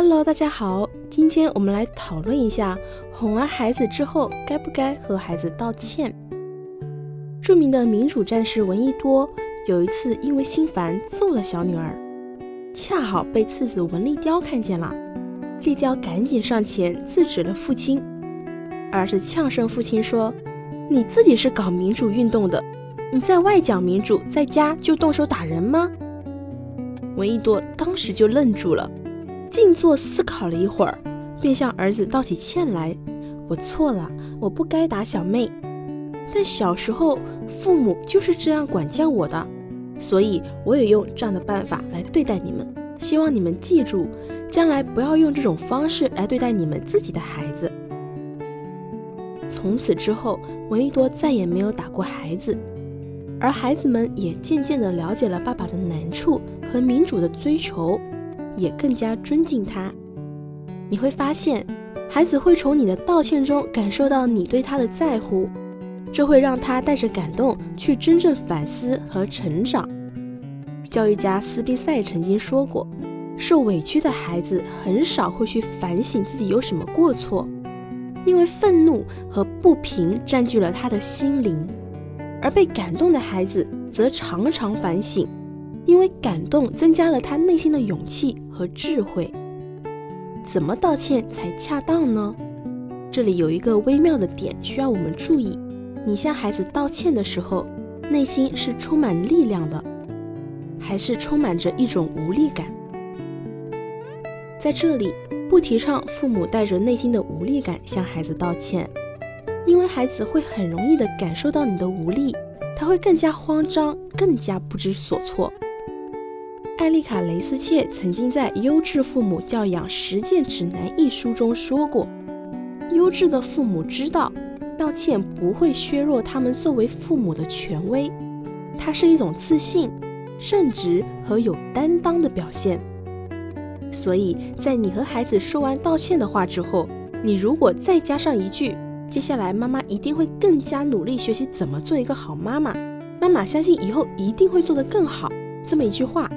Hello，大家好，今天我们来讨论一下，哄完孩子之后，该不该和孩子道歉？著名的民主战士闻一多有一次因为心烦揍了小女儿，恰好被次子闻立雕看见了，立雕赶紧上前制止了父亲。儿子呛声父亲说：“你自己是搞民主运动的，你在外讲民主，在家就动手打人吗？”闻一多当时就愣住了。静坐思考了一会儿，便向儿子道起歉来：“我错了，我不该打小妹。但小时候父母就是这样管教我的，所以我也用这样的办法来对待你们。希望你们记住，将来不要用这种方式来对待你们自己的孩子。”从此之后，闻一多再也没有打过孩子，而孩子们也渐渐地了解了爸爸的难处和民主的追求。也更加尊敬他。你会发现，孩子会从你的道歉中感受到你对他的在乎，这会让他带着感动去真正反思和成长。教育家斯宾塞曾经说过：“受委屈的孩子很少会去反省自己有什么过错，因为愤怒和不平占据了他的心灵；而被感动的孩子则常常反省。”因为感动增加了他内心的勇气和智慧。怎么道歉才恰当呢？这里有一个微妙的点需要我们注意：你向孩子道歉的时候，内心是充满力量的，还是充满着一种无力感？在这里，不提倡父母带着内心的无力感向孩子道歉，因为孩子会很容易地感受到你的无力，他会更加慌张，更加不知所措。艾丽卡·雷斯切曾经在《优质父母教养实践指南》一书中说过：“优质的父母知道，道歉不会削弱他们作为父母的权威，它是一种自信、正直和有担当的表现。所以在你和孩子说完道歉的话之后，你如果再加上一句‘接下来妈妈一定会更加努力学习怎么做一个好妈妈，妈妈相信以后一定会做得更好’这么一句话。”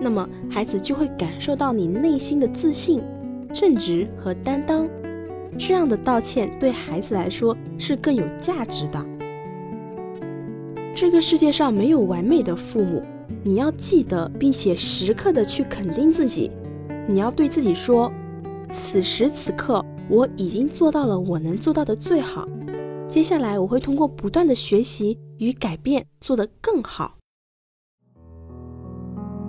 那么孩子就会感受到你内心的自信、正直和担当。这样的道歉对孩子来说是更有价值的。这个世界上没有完美的父母，你要记得，并且时刻的去肯定自己。你要对自己说：此时此刻，我已经做到了我能做到的最好。接下来，我会通过不断的学习与改变，做得更好。